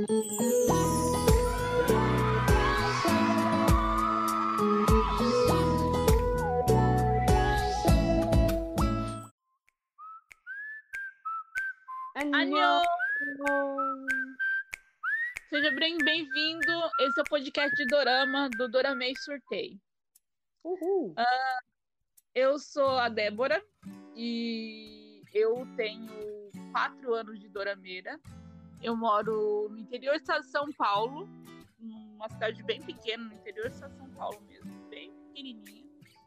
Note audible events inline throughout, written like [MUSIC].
Anhô! Seja bem-vindo. Esse é o podcast de Dorama do Doramei Surtei. Uhul! Uh, eu sou a Débora e eu tenho quatro anos de Dorameira. Eu moro no interior do estado de São Paulo, numa cidade bem pequena, no interior do estado de São Paulo mesmo, bem pequenininha.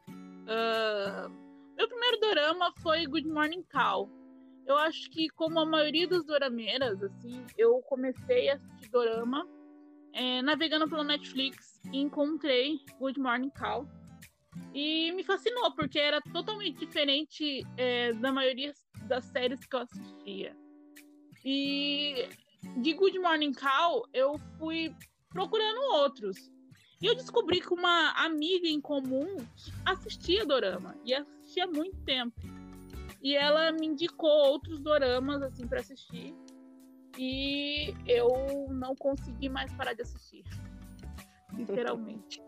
Uh, meu primeiro dorama foi Good Morning Call eu acho que, como a maioria dos dorameiras, assim, eu comecei a assistir dorama é, navegando pelo Netflix e encontrei Good Morning Call. E me fascinou, porque era totalmente diferente é, da maioria das séries que eu assistia. E de Good Morning Call, eu fui procurando outros. E eu descobri que uma amiga em comum assistia Dorama. E assistia muito tempo. E ela me indicou outros doramas, assim, para assistir. E eu não consegui mais parar de assistir. Literalmente.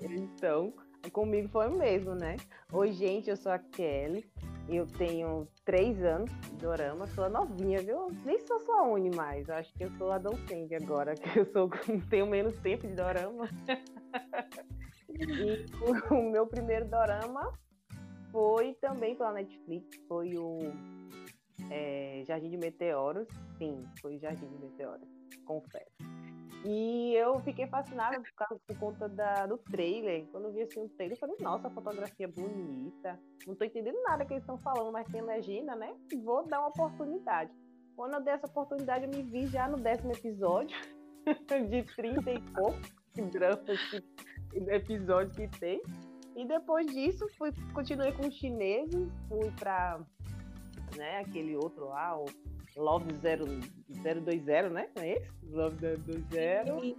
então, comigo foi o mesmo, né? Oi, gente, eu sou a Kelly. Eu tenho três anos de dorama, sou a novinha, viu? Nem sou só a Uni mais, acho que eu sou adolescente agora, [LAUGHS] que eu sou, tenho menos tempo de dorama. [LAUGHS] e o meu primeiro dorama foi também pela Netflix, foi o é, Jardim de Meteoros. Sim, foi Jardim de Meteoros, confesso. E eu fiquei fascinada por, causa, por conta da, do trailer. Quando eu vi assim o trailer, eu falei, nossa, a fotografia é bonita. Não tô entendendo nada que eles estão falando, mas tem legenda, né? Vou dar uma oportunidade. Quando eu dei essa oportunidade, eu me vi já no décimo episódio, [LAUGHS] de 30 e poucos dramas episódios que tem. E depois disso, fui, continuei com os chineses, fui para né, aquele outro lá, o Love 020, né? Não é esse? Love 020.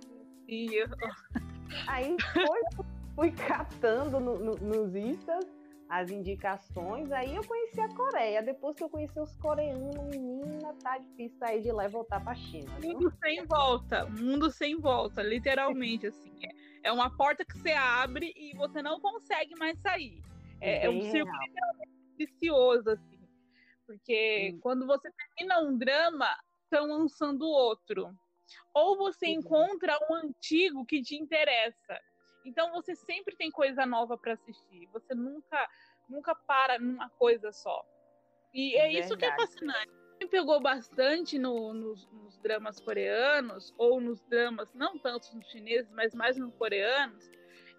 Aí foi, fui catando no, no, nos Instas as indicações, aí eu conheci a Coreia. Depois que eu conheci os coreanos, menina, tá difícil sair de lá e voltar pra China. Mundo sem volta, mundo sem volta, literalmente, assim. É, é uma porta que você abre e você não consegue mais sair. É, é um círculo vicioso, assim. Porque hum. quando você termina um drama, estão lançando outro. Ou você encontra um antigo que te interessa. Então você sempre tem coisa nova para assistir. Você nunca nunca para numa coisa só. E é Verdade. isso que é fascinante. Me pegou bastante no, nos, nos, dramas coreanos, ou nos dramas, não tanto nos chineses, mas mais nos coreanos,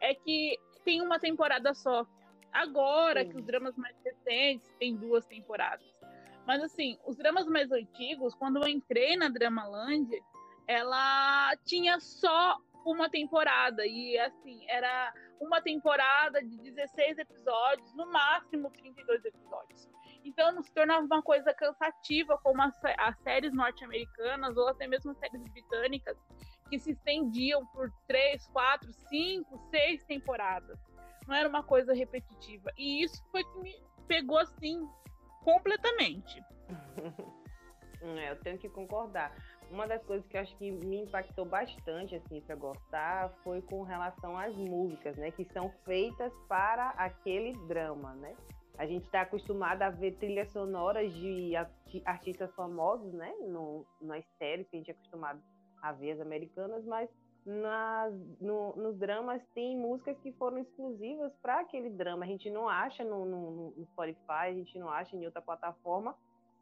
é que tem uma temporada só. Agora Sim. que os dramas mais recentes têm duas temporadas. Mas assim, os dramas mais antigos, quando eu entrei na Dramaland, ela tinha só uma temporada. E assim, era uma temporada de 16 episódios, no máximo 32 episódios. Então não se tornava uma coisa cansativa como as, as séries norte-americanas ou até mesmo as séries britânicas, que se estendiam por três, quatro, cinco, seis temporadas. Não era uma coisa repetitiva. E isso foi que me pegou assim completamente. [LAUGHS] é, eu tenho que concordar uma das coisas que eu acho que me impactou bastante, assim, para gostar, foi com relação às músicas, né, que são feitas para aquele drama, né? A gente está acostumado a ver trilhas sonoras de artistas famosos, né, no, nas séries que a gente é acostumado a ver as americanas, mas nas, no, nos dramas tem músicas que foram exclusivas para aquele drama. A gente não acha no, no, no Spotify, a gente não acha em outra plataforma,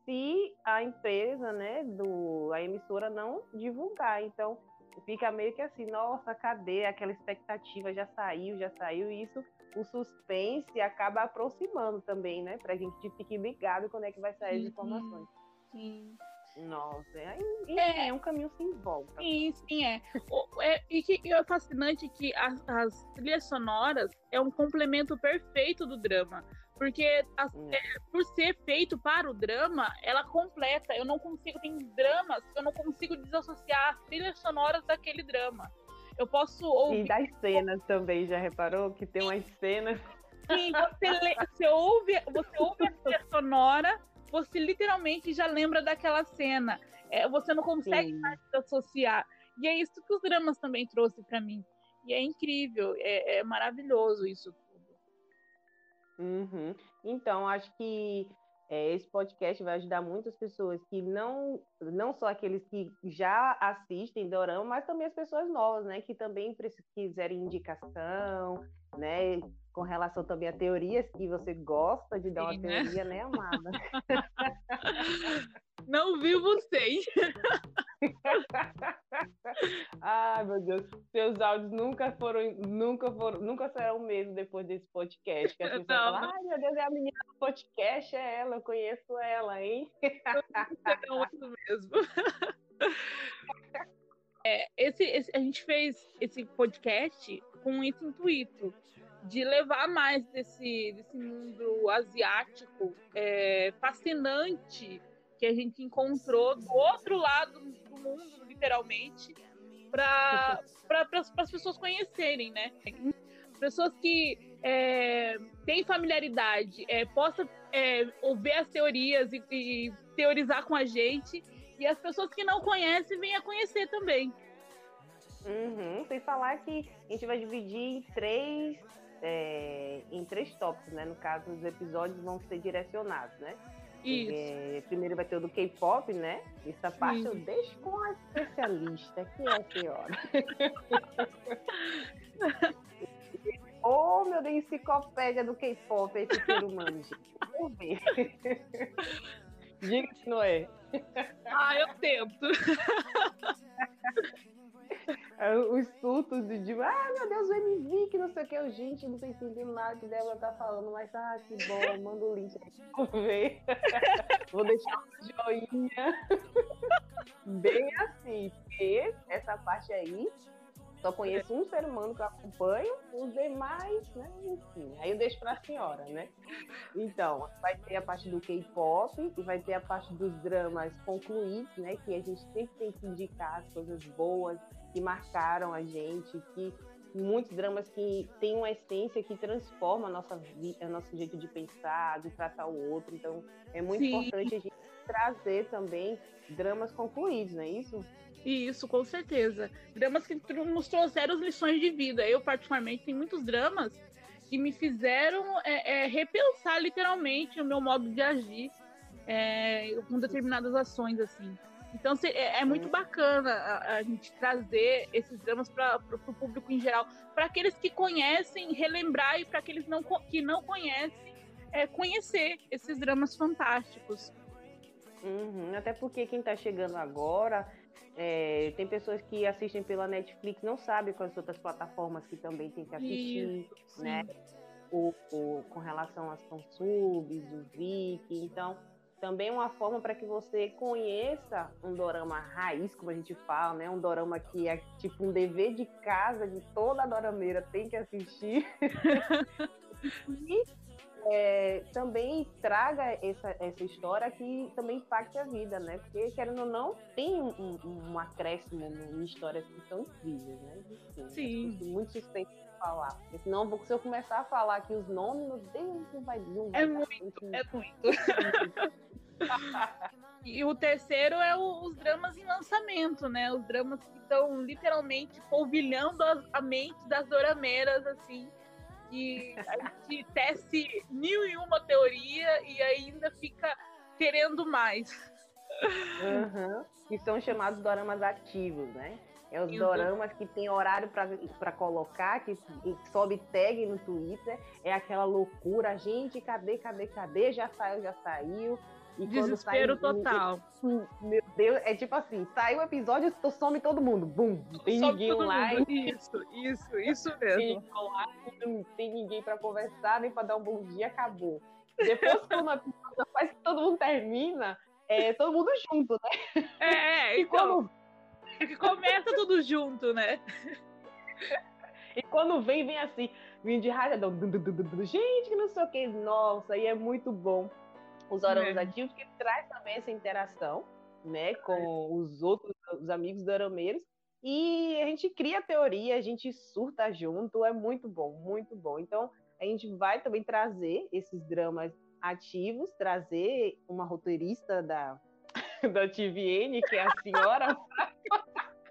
se a empresa, né, do, a emissora não divulgar. Então, fica meio que assim, nossa, cadê aquela expectativa? Já saiu, já saiu. E isso, o suspense acaba aproximando também, né, pra gente ficar ligado quando é que vai sair as informações. Sim. Nossa, é, é, é, um caminho sem volta. Sim, sim, é. O, é e que é fascinante que as, as trilhas sonoras é um complemento perfeito do drama. Porque a, hum. é, por ser feito para o drama, ela completa. Eu não consigo, tem dramas que eu não consigo desassociar as trilhas sonoras daquele drama. Eu posso ouvir. E das cenas também, já reparou? Que tem umas cenas. Sim, você, lê, você ouve, você ouve a trilha sonora, você literalmente já lembra daquela cena. É, você não consegue Sim. mais associar. E é isso que os dramas também trouxe para mim. E é incrível, é, é maravilhoso isso tudo. Uhum. Então, acho que é, esse podcast vai ajudar muitas pessoas que não, não só aqueles que já assistem Dorama, mas também as pessoas novas, né? Que também quiserem indicação, né? Com relação também a teorias que você gosta de dar Sim, uma né? teoria, né, amada? [LAUGHS] Não vi vocês. [LAUGHS] Ai, meu Deus, seus áudios nunca foram, nunca foram, nunca serão o mesmo depois desse podcast. Que as [LAUGHS] pessoas não, falam, ai, meu Deus, é a menina do podcast, é ela, eu conheço ela, hein? Não, isso mesmo. É, esse, esse, a gente fez esse podcast com esse intuito de levar mais desse, desse mundo asiático é, fascinante que a gente encontrou do outro lado do mundo, literalmente, para pra, as pessoas conhecerem, né? Pessoas que é, têm familiaridade, é, possam é, ouvir as teorias e, e, teorizar com a gente, e as pessoas que não conhecem venham a conhecer também. Uhum, sem falar que a gente vai dividir em três, é, em três tópicos, né? No caso, os episódios vão ser direcionados, né? Isso. primeiro vai ter o do K-pop, né? Essa parte Isso. eu deixo com a especialista, que é a senhora. [LAUGHS] oh, meu Deus, enciclopédia do K-pop, esse ser humano, gente. Vamos ver. Diga se não é. Ah, eu tento. [LAUGHS] É, os surtos de, de, ah, meu Deus, o MV, que não sei o que, eu, gente, não tô entendendo nada que Débora tá falando, mas ah, que bom, manda o link aí pra ver. [LAUGHS] Vou deixar um joinha. [LAUGHS] Bem assim, porque essa parte aí, só conheço um ser humano que eu acompanho, os demais, né, enfim, aí eu deixo pra senhora, né? Então, vai ter a parte do K-pop e vai ter a parte dos dramas concluídos, né, que a gente sempre tem que indicar as coisas boas, que marcaram a gente, que muitos dramas que têm uma essência que transforma a nossa vida, nosso jeito de pensar, de tratar o outro. Então, é muito Sim. importante a gente trazer também dramas concluídos, não é isso? Isso, com certeza. Dramas que nos trouxeram lições de vida. Eu, particularmente, tenho muitos dramas que me fizeram é, é, repensar literalmente o meu modo de agir é, com determinadas ações, assim. Então é, é muito bacana a, a, gente trazer esses dramas para o público em geral, para aqueles que conhecem, relembrar e para aqueles não, que não conhecem, é, conhecer esses dramas fantásticos. Uhum, até porque quem está chegando agora, é, tem pessoas que assistem pela Netflix, não sabem quais outras plataformas que também tem que assistir, Isso, né? O, o, com relação às fansubs, o Viki, então também uma forma para que você conheça um dorama raiz, como a gente fala, né? Um dorama que é tipo um dever de casa de toda dorameira tem que assistir. [LAUGHS] e é, também traga essa, essa história que também impacte a vida, né? Porque, querendo ou não, tem um, um acréscimo em histórias que são incríveis, né? Enfim, Sim. Muito suspeito de falar. Porque senão, se eu começar a falar aqui os nomes, meu Deus, não vai, não vai É muito, é muito. [LAUGHS] e o terceiro é o, os dramas em lançamento, né? Os dramas que estão literalmente polvilhando a, a mente das dorameiras, assim. Que a gente [LAUGHS] teste mil e uma teoria e ainda fica querendo mais. Uhum. Que são chamados doramas ativos, né? É os doramas que tem horário para colocar, que, que sobe tag no Twitter. É aquela loucura. Gente, cadê, cadê, cadê? Já saiu, já saiu. E Desespero sai, total. [LAUGHS] meu Deus, é tipo assim, sai o episódio, some todo mundo. Bum, tem some ninguém online. Isso, isso, isso mesmo. Tem, online, tem ninguém para conversar, nem para dar um bom dia, acabou. Depois, quando a episódio faz que todo mundo termina, é todo mundo junto, né? É, é [LAUGHS] e [LAUGHS] então, quando... começa tudo junto, né? E quando vem, vem assim, vem de rajadão. Gente, que não sei o que. Nossa, e é muito bom os oramas é. ativos, que traz também essa interação né, com os outros os amigos dorameiros. E a gente cria teoria, a gente surta junto, é muito bom, muito bom. Então, a gente vai também trazer esses dramas ativos, trazer uma roteirista da, [LAUGHS] da TVN, que é a senhora.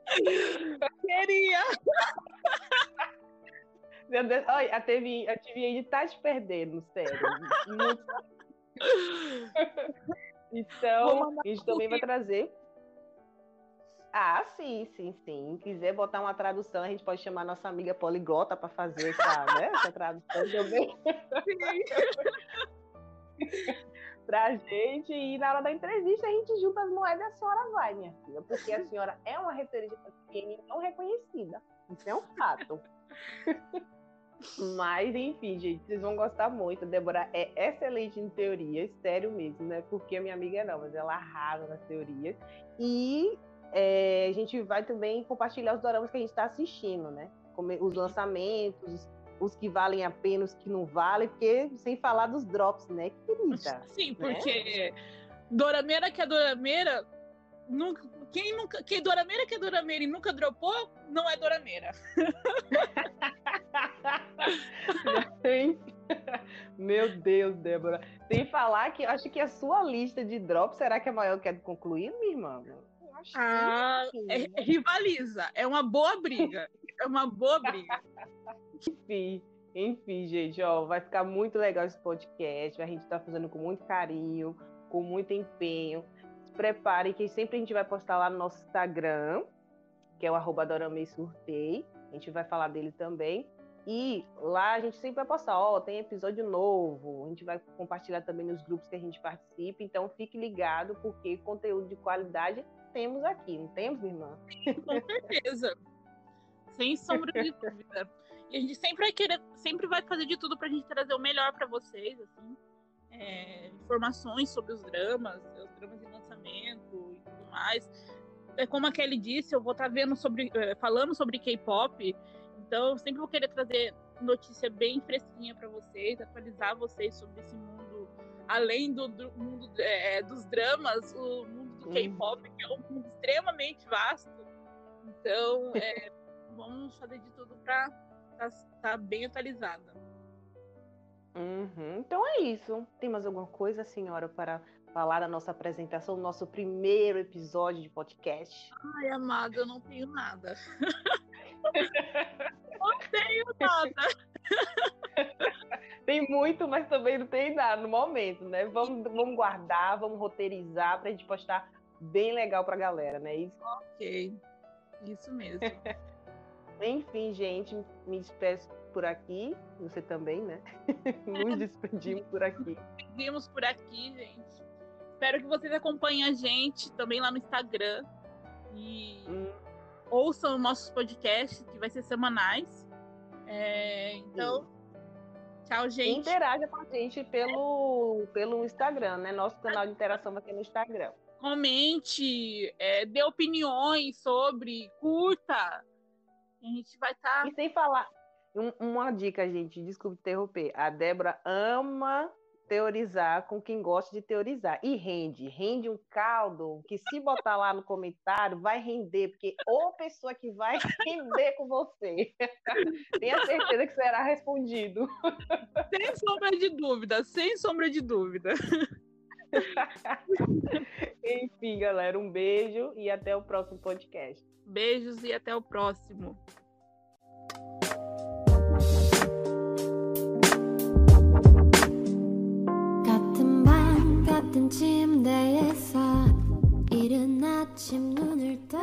[LAUGHS] Queria! Meu Deus, olha, a TVN, a TVN tá te perdendo, sério. [LAUGHS] então, a gente também vai trazer ah, sim, sim, sim. Quiser botar uma tradução, a gente pode chamar nossa amiga poliglota para fazer essa, né, essa tradução também. Pra gente. E na hora da entrevista, a gente junta as moedas e a senhora vai, minha filha. Porque a senhora é uma referência pequena não reconhecida. Isso é um fato. Mas, enfim, gente, vocês vão gostar muito. A Débora é excelente em teorias, sério mesmo, né? Porque a minha amiga é não, mas ela arrasa nas teorias. E é, a gente vai também compartilhar os doramas que a gente está assistindo, né? Os lançamentos, os que valem a pena, os que não valem, porque sem falar dos drops, né, querida? Sim, né? porque né? Dorameira que é Dorameira, nunca, quem nunca, quem Dorameira que é Dorameira e nunca dropou, não é Dorameira. [LAUGHS] Meu Deus, Débora. Sem falar que acho que a sua lista de drops será que é maior que a concluído, minha irmã? Ah, é, é, rivaliza. É uma boa briga. É uma boa briga. [LAUGHS] enfim, enfim, gente, ó, vai ficar muito legal esse podcast. A gente tá fazendo com muito carinho, com muito empenho. Se preparem que sempre a gente vai postar lá no nosso Instagram, que é o arroba Surtei. A gente vai falar dele também. E lá a gente sempre vai postar, ó, tem episódio novo. A gente vai compartilhar também nos grupos que a gente participa. Então fique ligado, porque conteúdo de qualidade temos aqui, não temos, irmã? Com certeza. Sem sombra de dúvida. E a gente sempre vai querer, sempre vai fazer de tudo pra gente trazer o melhor para vocês, assim. É, informações sobre os dramas, os dramas de lançamento e tudo mais. É como a Kelly disse, eu vou estar tá vendo sobre, é, falando sobre K-pop, então eu sempre vou querer trazer notícia bem fresquinha para vocês, atualizar vocês sobre esse mundo, além do, do mundo é, dos dramas, o mundo do K-pop, que é um mundo extremamente vasto. Então, é, vamos fazer de tudo para estar tá, tá bem atualizada. Uhum. Então é isso. Tem mais alguma coisa, senhora, para falar da nossa apresentação, do nosso primeiro episódio de podcast? Ai, amada, eu não tenho nada. [LAUGHS] não tenho nada. [LAUGHS] tem muito, mas também não tem nada no momento, né? Vamos, vamos guardar, vamos roteirizar pra gente postar bem legal pra galera, né? Isso. Ok. Isso mesmo. [LAUGHS] Enfim, gente, me despeço por aqui. Você também, né? [LAUGHS] Nos despedimos por aqui. Despedimos por aqui, gente. Espero que vocês acompanhem a gente também lá no Instagram. E hum. ouçam nossos podcasts, que vai ser semanais. É, então, Tchau, gente. Interaja com a gente pelo, pelo Instagram, né? Nosso canal de interação vai ter no Instagram. Comente, é, dê opiniões sobre, curta. A gente vai estar. Tá... E sem falar, um, uma dica, gente, desculpe interromper. A Débora ama teorizar com quem gosta de teorizar. E rende, rende um caldo que se botar lá no comentário vai render, porque ou pessoa que vai [LAUGHS] render com você. [LAUGHS] Tenha certeza que será respondido. Sem sombra de dúvida, sem sombra de dúvida. [LAUGHS] Enfim, galera, um beijo e até o próximo podcast. Beijos e até o próximo. 침대에서 이른 아침 눈을 떠